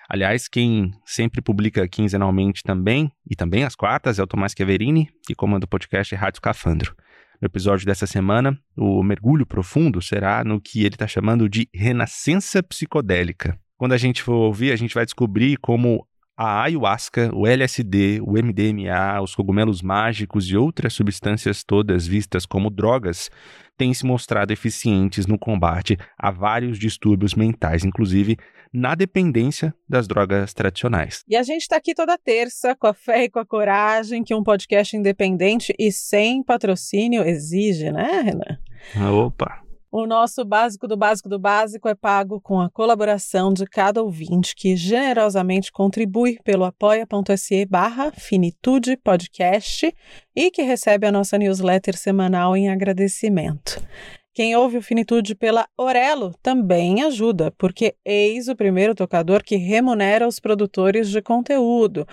Aliás, quem sempre publica quinzenalmente também, e também às quartas, é o Tomás Chiaverini, que comanda o podcast Rádio Cafandro. No episódio dessa semana, o mergulho profundo será no que ele está chamando de renascença psicodélica. Quando a gente for ouvir, a gente vai descobrir como a ayahuasca, o LSD, o MDMA, os cogumelos mágicos e outras substâncias todas vistas como drogas têm se mostrado eficientes no combate a vários distúrbios mentais, inclusive na dependência das drogas tradicionais. E a gente está aqui toda terça com a fé e com a coragem que um podcast independente e sem patrocínio exige, né, Renan? Ah, opa! O nosso básico do básico do básico é pago com a colaboração de cada ouvinte que generosamente contribui pelo apoia.se barra finitude podcast e que recebe a nossa newsletter semanal em agradecimento. Quem ouve o Finitude pela Orelo também ajuda, porque eis o primeiro tocador que remunera os produtores de conteúdo.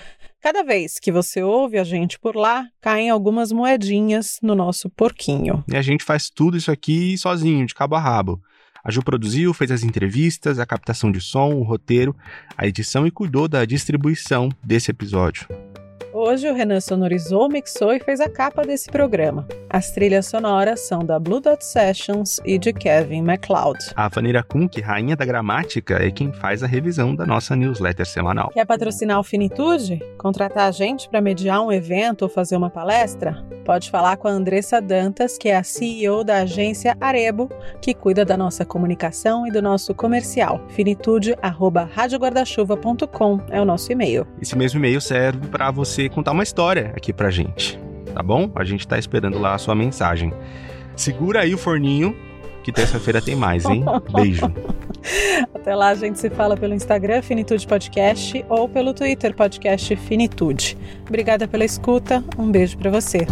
Cada vez que você ouve a gente por lá, caem algumas moedinhas no nosso porquinho. E a gente faz tudo isso aqui sozinho, de cabo a rabo. A Ju produziu, fez as entrevistas, a captação de som, o roteiro, a edição e cuidou da distribuição desse episódio. Hoje o Renan sonorizou, mixou e fez a capa desse programa. As trilhas sonoras são da Blue Dot Sessions e de Kevin MacLeod. A Vanira Kunk, rainha da gramática, é quem faz a revisão da nossa newsletter semanal. Quer patrocinar o Finitude? Contratar a gente para mediar um evento ou fazer uma palestra? Pode falar com a Andressa Dantas, que é a CEO da agência Arebo, que cuida da nossa comunicação e do nosso comercial. finitude@radioguardachuva.com é o nosso e-mail. Esse mesmo e-mail serve para você contar uma história aqui pra gente, tá bom? A gente tá esperando lá a sua mensagem. Segura aí o forninho, que terça-feira tem mais, hein? Beijo. Até lá a gente se fala pelo Instagram Finitude Podcast ou pelo Twitter Podcast Finitude. Obrigada pela escuta, um beijo para você.